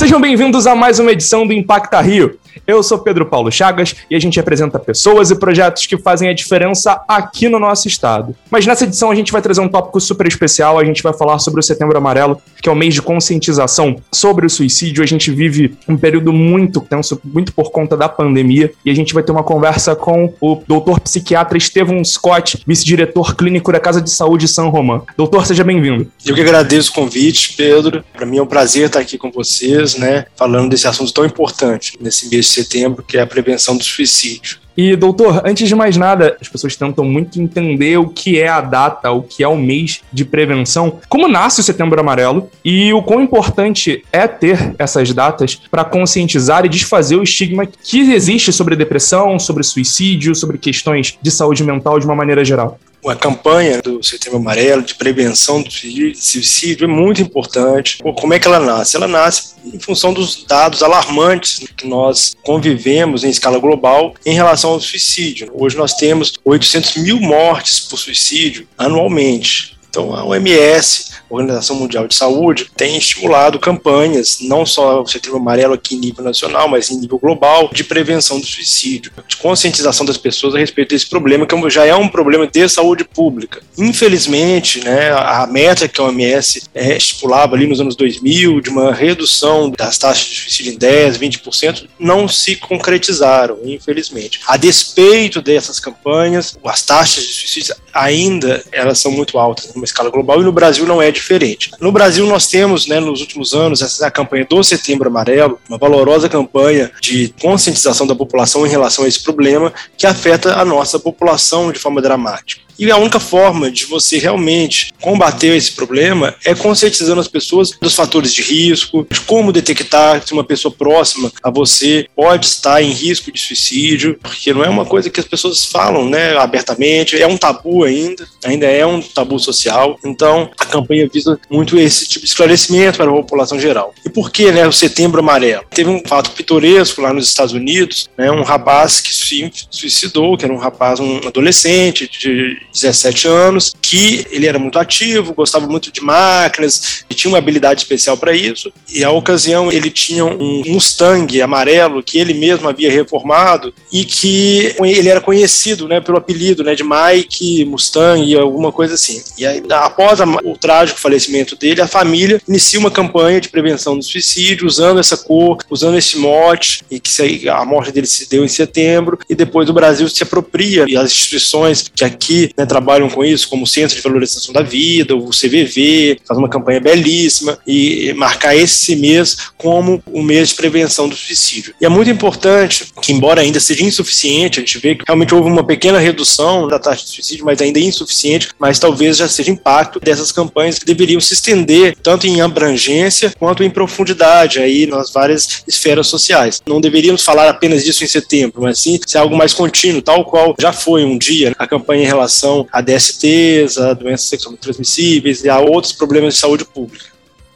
Sejam bem-vindos a mais uma edição do Impacta Rio. Eu sou Pedro Paulo Chagas e a gente apresenta pessoas e projetos que fazem a diferença aqui no nosso estado. Mas nessa edição a gente vai trazer um tópico super especial, a gente vai falar sobre o Setembro Amarelo, que é o mês de conscientização sobre o suicídio. A gente vive um período muito tenso, muito por conta da pandemia, e a gente vai ter uma conversa com o doutor psiquiatra Estevão Scott, vice-diretor clínico da Casa de Saúde São Romão. Doutor, seja bem-vindo. Eu que agradeço o convite, Pedro. Para mim é um prazer estar aqui com vocês, né, falando desse assunto tão importante nesse mês de setembro, que é a prevenção do suicídio. E, doutor, antes de mais nada, as pessoas tentam muito entender o que é a data, o que é o mês de prevenção, como nasce o Setembro Amarelo e o quão importante é ter essas datas para conscientizar e desfazer o estigma que existe sobre depressão, sobre suicídio, sobre questões de saúde mental de uma maneira geral a campanha do Setembro Amarelo de prevenção do suicídio é muito importante. Como é que ela nasce? Ela nasce em função dos dados alarmantes que nós convivemos em escala global em relação ao suicídio. Hoje nós temos 800 mil mortes por suicídio anualmente. Então, a OMS, Organização Mundial de Saúde, tem estimulado campanhas, não só o Setembro Amarelo aqui em nível nacional, mas em nível global, de prevenção do suicídio, de conscientização das pessoas a respeito desse problema, que já é um problema de saúde pública. Infelizmente, né, a meta que a OMS é, estipulava ali nos anos 2000, de uma redução das taxas de suicídio em 10%, 20%, não se concretizaram, infelizmente. A despeito dessas campanhas, as taxas de suicídio ainda elas são muito altas numa escala global e no Brasil não é diferente. No Brasil nós temos, né, nos últimos anos, essa a campanha do Setembro Amarelo, uma valorosa campanha de conscientização da população em relação a esse problema que afeta a nossa população de forma dramática. E a única forma de você realmente combater esse problema é conscientizando as pessoas dos fatores de risco, de como detectar se uma pessoa próxima a você pode estar em risco de suicídio, porque não é uma coisa que as pessoas falam, né, abertamente, é um tabu ainda, ainda é um tabu social. Então, a campanha visa muito esse tipo de esclarecimento para a população geral. E por que, né, o Setembro Amarelo? Teve um fato pitoresco lá nos Estados Unidos, né, um rapaz que se suicidou, que era um rapaz, um adolescente de 17 anos, que ele era muito ativo, gostava muito de máquinas e tinha uma habilidade especial para isso. E a ocasião ele tinha um Mustang amarelo que ele mesmo havia reformado e que ele era conhecido, né, pelo apelido, né, de Mike Mustang, alguma coisa assim. E aí, após a, o trágico falecimento dele, a família inicia uma campanha de prevenção do suicídio usando essa cor, usando esse mote e que a morte dele se deu em setembro e depois o Brasil se apropria e as instituições que aqui né, trabalham com isso, como o Centro de Valorização da Vida, o CVV, faz uma campanha belíssima e marcar esse mês como o mês de prevenção do suicídio. E é muito importante que, embora ainda seja insuficiente, a gente vê que realmente houve uma pequena redução da taxa de suicídio, mas ainda é insuficiente, mas talvez já seja impacto dessas campanhas que deveriam se estender tanto em abrangência quanto em profundidade aí nas várias esferas sociais. Não deveríamos falar apenas disso em setembro, mas sim ser algo mais contínuo, tal qual já foi um dia a campanha em relação relação a DSTs, a doenças sexualmente transmissíveis e a outros problemas de saúde pública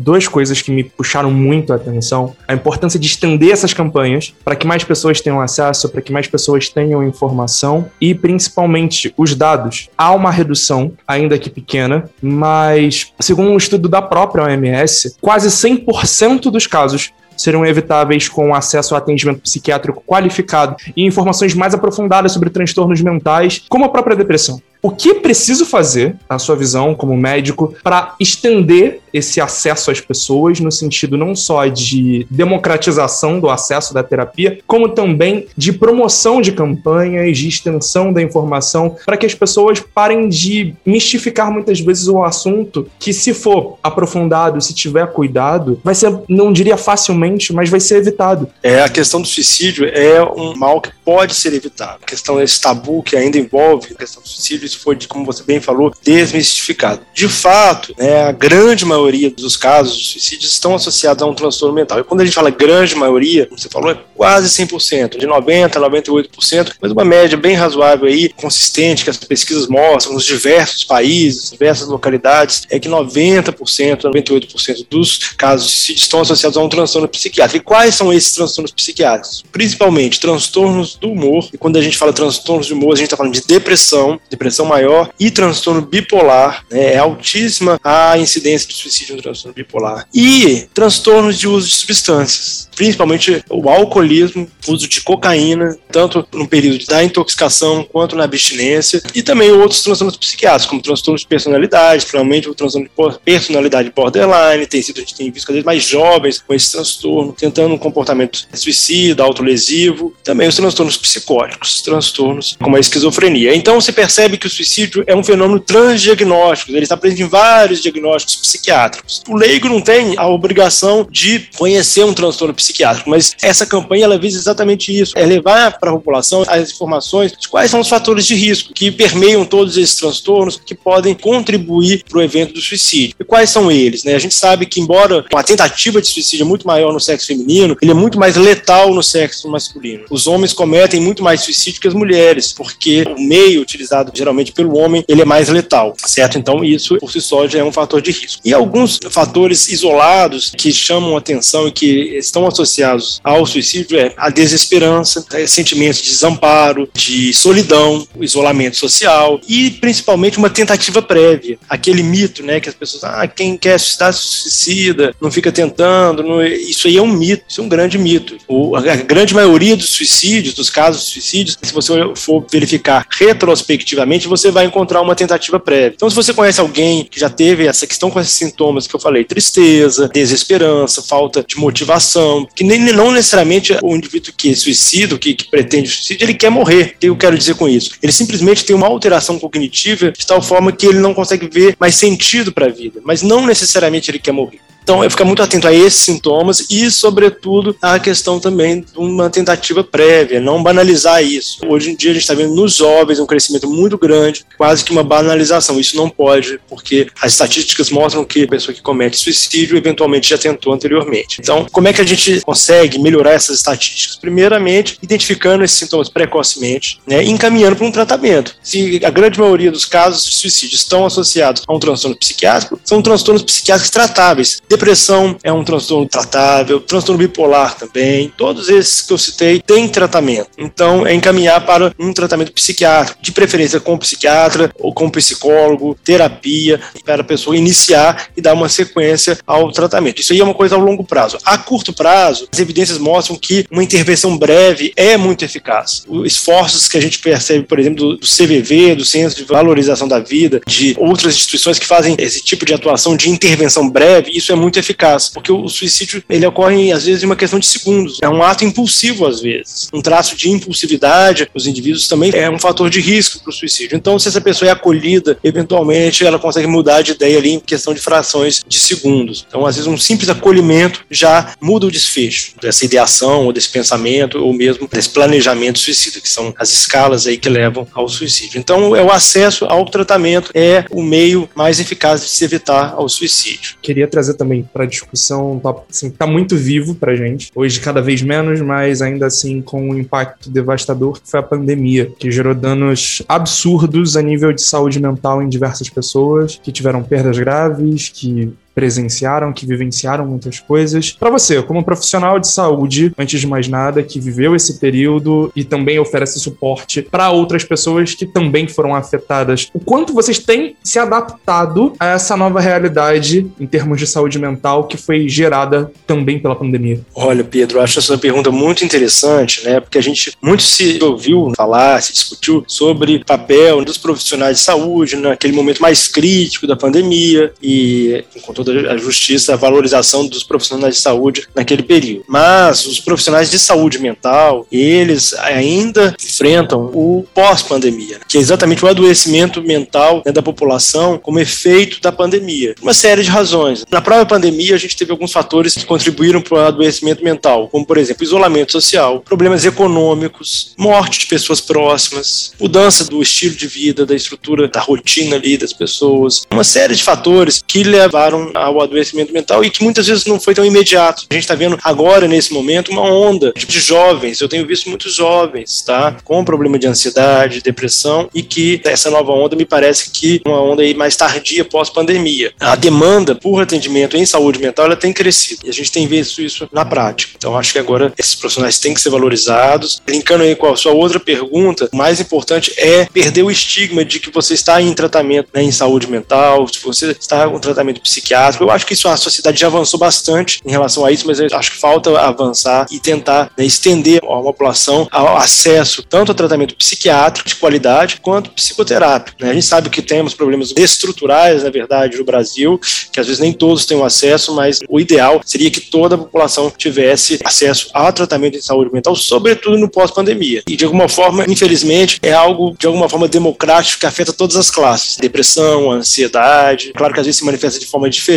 duas coisas que me puxaram muito a atenção: a importância de estender essas campanhas para que mais pessoas tenham acesso, para que mais pessoas tenham informação e principalmente os dados. Há uma redução, ainda que pequena, mas segundo um estudo da própria OMS, quase 100% dos casos serão evitáveis com acesso a atendimento psiquiátrico qualificado e informações mais aprofundadas sobre transtornos mentais, como a própria depressão. O que preciso fazer, na sua visão, como médico, para estender esse acesso às pessoas, no sentido não só de democratização do acesso da terapia, como também de promoção de campanhas, de extensão da informação, para que as pessoas parem de mistificar muitas vezes o assunto, que se for aprofundado, se tiver cuidado, vai ser, não diria facilmente, mas vai ser evitado. É, a questão do suicídio é um mal que pode ser evitado. A questão desse tabu que ainda envolve a questão do suicídio isso foi, como você bem falou, desmistificado. De fato, né, a grande maioria dos casos de suicídio estão associados a um transtorno mental. E quando a gente fala grande maioria, como você falou, é quase 100%, de 90% a 98%, mas uma média bem razoável aí, consistente, que as pesquisas mostram nos diversos países, diversas localidades, é que 90%, 98% dos casos de suicídio estão associados a um transtorno psiquiátrico. E quais são esses transtornos psiquiátricos? Principalmente transtornos do humor. E quando a gente fala transtornos de humor, a gente está falando de depressão, depressão maior e transtorno bipolar. Né? É altíssima a incidência de suicídio no transtorno bipolar. E transtornos de uso de substâncias, principalmente o alcoolismo, uso de cocaína, tanto no período da intoxicação quanto na abstinência, e também outros transtornos psiquiátricos, como transtornos de personalidade, provavelmente o transtorno de personalidade borderline, tem sido, a gente tem visto cada vez mais jovens com esse transtorno, tentando um comportamento suicida, autolesivo, também os transtornos psicóticos, transtornos como a esquizofrenia. Então você percebe que o suicídio é um fenômeno transdiagnóstico, ele está presente em vários diagnósticos psiquiátricos. O leigo não tem a obrigação de conhecer um transtorno psiquiátrico, mas essa campanha ela visa exatamente isso, é levar para a população as informações de quais são os fatores de risco que permeiam todos esses transtornos que podem contribuir para o evento do suicídio. E quais são eles? Né? A gente sabe que, embora uma tentativa de suicídio é muito maior no sexo feminino, ele é muito mais letal no sexo masculino. Os homens cometem muito mais suicídio que as mulheres, porque o meio utilizado geralmente pelo homem ele é mais letal, certo? Então isso por si só já é um fator de risco. E alguns fatores isolados que chamam atenção e que estão associados ao suicídio é a desesperança, é, sentimentos de desamparo, de solidão, isolamento social e principalmente uma tentativa prévia, aquele mito, né, que as pessoas, ah, quem quer suicidar suicida, não fica tentando, não... isso aí é um mito, isso é um grande mito. O, a grande maioria dos suicídios, dos casos de suicídios, se você for verificar retrospectivamente, você vai encontrar uma tentativa prévia. Então, se você conhece alguém que já teve essa questão com esses sintomas que eu falei, tristeza, desesperança, falta de motivação, que nem não necessariamente o indivíduo que é suicida, que, que pretende suicídio, ele quer morrer. O que eu quero dizer com isso? Ele simplesmente tem uma alteração cognitiva de tal forma que ele não consegue ver mais sentido para a vida, mas não necessariamente ele quer morrer. Então, ficar muito atento a esses sintomas e, sobretudo, a questão também de uma tentativa prévia, não banalizar isso. Hoje em dia, a gente está vendo nos jovens um crescimento muito grande, quase que uma banalização. Isso não pode, porque as estatísticas mostram que a pessoa que comete suicídio eventualmente já tentou anteriormente. Então, como é que a gente consegue melhorar essas estatísticas? Primeiramente, identificando esses sintomas precocemente né, e encaminhando para um tratamento. Se a grande maioria dos casos de suicídio estão associados a um transtorno psiquiátrico, são transtornos psiquiátricos tratáveis Depressão é um transtorno tratável, transtorno bipolar também. Todos esses que eu citei têm tratamento. Então, é encaminhar para um tratamento psiquiátrico, de preferência com psiquiatra ou com psicólogo, terapia, para a pessoa iniciar e dar uma sequência ao tratamento. Isso aí é uma coisa ao longo prazo. A curto prazo, as evidências mostram que uma intervenção breve é muito eficaz. Os esforços que a gente percebe, por exemplo, do, CVV, do Centro de Valorização da Vida, de outras instituições que fazem esse tipo de atuação de intervenção breve, isso é muito muito eficaz, porque o suicídio ele ocorre às vezes em uma questão de segundos. É um ato impulsivo às vezes. Um traço de impulsividade os indivíduos também é um fator de risco para o suicídio. Então, se essa pessoa é acolhida, eventualmente ela consegue mudar de ideia ali em questão de frações de segundos. Então, às vezes um simples acolhimento já muda o desfecho dessa ideação ou desse pensamento ou mesmo desse planejamento suicida, que são as escalas aí que levam ao suicídio. Então, é o acesso ao tratamento é o meio mais eficaz de se evitar ao suicídio. Queria trazer também também para discussão, tópico assim, está muito vivo para gente. Hoje, cada vez menos, mas ainda assim com um impacto devastador que foi a pandemia, que gerou danos absurdos a nível de saúde mental em diversas pessoas, que tiveram perdas graves, que presenciaram, que vivenciaram muitas coisas. Para você, como profissional de saúde, antes de mais nada, que viveu esse período e também oferece suporte para outras pessoas que também foram afetadas, o quanto vocês têm se adaptado a essa nova realidade em termos de saúde mental que foi gerada também pela pandemia? Olha, Pedro, acho essa pergunta muito interessante, né? Porque a gente muito se ouviu falar, se discutiu sobre o papel dos profissionais de saúde naquele momento mais crítico da pandemia e com toda a justiça, a valorização dos profissionais de saúde naquele período. Mas os profissionais de saúde mental, eles ainda enfrentam o pós-pandemia, que é exatamente o adoecimento mental né, da população como efeito da pandemia. Uma série de razões. Na própria pandemia, a gente teve alguns fatores que contribuíram para o adoecimento mental, como, por exemplo, isolamento social, problemas econômicos, morte de pessoas próximas, mudança do estilo de vida, da estrutura, da rotina ali das pessoas, uma série de fatores que levaram ao adoecimento mental e que muitas vezes não foi tão imediato. A gente está vendo agora, nesse momento, uma onda de jovens. Eu tenho visto muitos jovens, tá? Com problema de ansiedade, depressão e que essa nova onda me parece que uma onda aí mais tardia pós-pandemia. A demanda por atendimento em saúde mental ela tem crescido e a gente tem visto isso na prática. Então acho que agora esses profissionais têm que ser valorizados. Linkando aí com a sua outra pergunta, o mais importante é perder o estigma de que você está em tratamento né, em saúde mental, se você está com tratamento psiquiátrico. Eu acho que isso a sociedade já avançou bastante em relação a isso, mas eu acho que falta avançar e tentar né, estender a população ao acesso tanto a tratamento psiquiátrico de qualidade quanto psicoterápico. Né? A gente sabe que temos problemas estruturais, na verdade, no Brasil, que às vezes nem todos têm o acesso, mas o ideal seria que toda a população tivesse acesso a tratamento em saúde mental, sobretudo no pós-pandemia. E de alguma forma, infelizmente, é algo de alguma forma democrático que afeta todas as classes. Depressão, ansiedade, claro que às vezes se manifesta de forma diferente,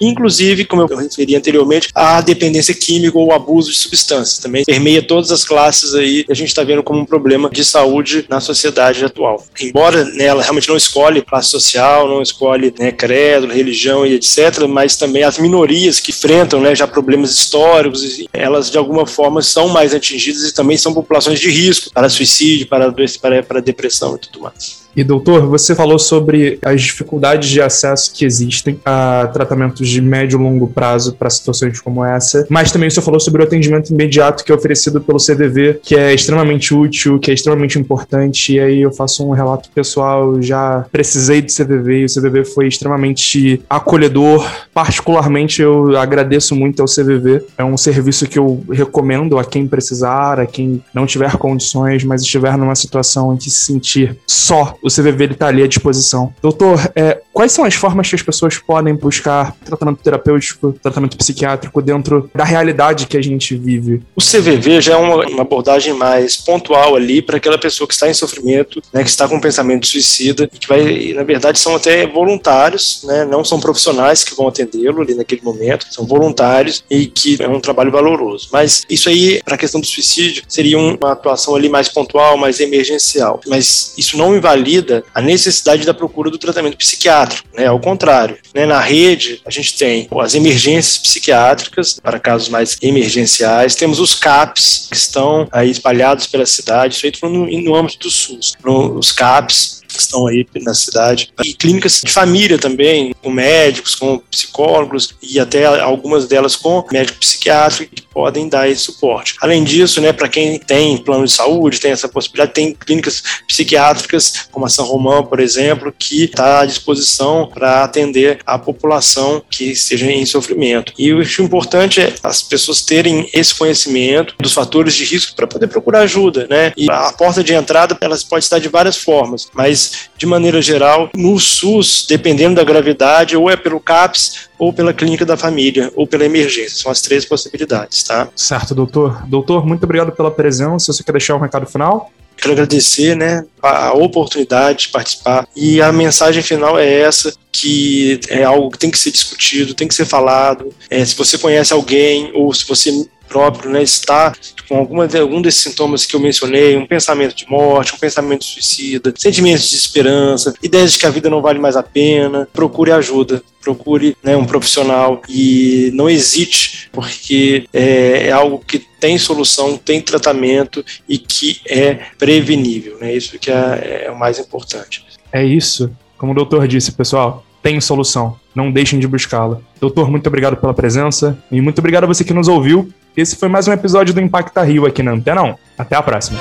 inclusive, como eu referi anteriormente, a dependência química ou abuso de substâncias também permeia todas as classes aí, a gente está vendo como um problema de saúde na sociedade atual. Embora né, ela realmente não escolhe classe social, não escolhe né, credo, religião e etc., mas também as minorias que enfrentam né, já problemas históricos, elas de alguma forma são mais atingidas e também são populações de risco para suicídio, para, para, para depressão e tudo mais. E doutor, você falou sobre as dificuldades de acesso que existem a tratamentos de médio e longo prazo para situações como essa, mas também você falou sobre o atendimento imediato que é oferecido pelo CVV, que é extremamente útil, que é extremamente importante. E aí eu faço um relato pessoal, eu já precisei do CVV e o CVV foi extremamente acolhedor. Particularmente eu agradeço muito ao CVV. É um serviço que eu recomendo a quem precisar, a quem não tiver condições, mas estiver numa situação em que se sentir só o CVV ele tá ali à disposição. Doutor, é, quais são as formas que as pessoas podem buscar tratamento terapêutico, tratamento psiquiátrico dentro da realidade que a gente vive? O CVV já é uma, uma abordagem mais pontual ali para aquela pessoa que está em sofrimento, né, que está com um pensamento suicida que vai, na verdade, são até voluntários, né, não são profissionais que vão atendê-lo ali naquele momento, são voluntários e que é um trabalho valoroso. Mas isso aí, para a questão do suicídio, seria uma atuação ali mais pontual, mais emergencial. Mas isso não invalida a necessidade da procura do tratamento psiquiátrico, né? Ao contrário, né? Na rede a gente tem as emergências psiquiátricas para casos mais emergenciais, temos os CAPs que estão aí espalhados pela cidade, aí no, no âmbito do SUS, no, os CAPs que estão aí na cidade, e clínicas de família também, com médicos, com psicólogos e até algumas delas com médico psiquiátrico que podem dar esse suporte. Além disso, né, para quem tem plano de saúde, tem essa possibilidade, tem clínicas psiquiátricas, como a São Romão, por exemplo, que está à disposição para atender a população que esteja em sofrimento. E o importante é as pessoas terem esse conhecimento dos fatores de risco para poder procurar ajuda, né? E a porta de entrada, elas pode estar de várias formas, mas mas de maneira geral, no SUS, dependendo da gravidade, ou é pelo CAPS, ou pela clínica da família, ou pela emergência. São as três possibilidades, tá? Certo, doutor. Doutor, muito obrigado pela presença. Você quer deixar um recado final? Quero agradecer né, a oportunidade de participar. E a mensagem final é essa: que é algo que tem que ser discutido, tem que ser falado. É, se você conhece alguém, ou se você próprio né, está com alguma, algum desses sintomas que eu mencionei, um pensamento de morte, um pensamento suicida, sentimentos de esperança, ideias de que a vida não vale mais a pena, procure ajuda, procure né, um profissional e não hesite, porque é, é, algo que tem solução, tem tratamento e que é prevenível. Né? Isso que é, é o mais importante. É isso. Como o doutor disse, pessoal, tem solução. Não deixem de buscá-la. Doutor, muito obrigado pela presença e muito obrigado a você que nos ouviu. Esse foi mais um episódio do Impacta Rio aqui na Antena 1. Até a próxima.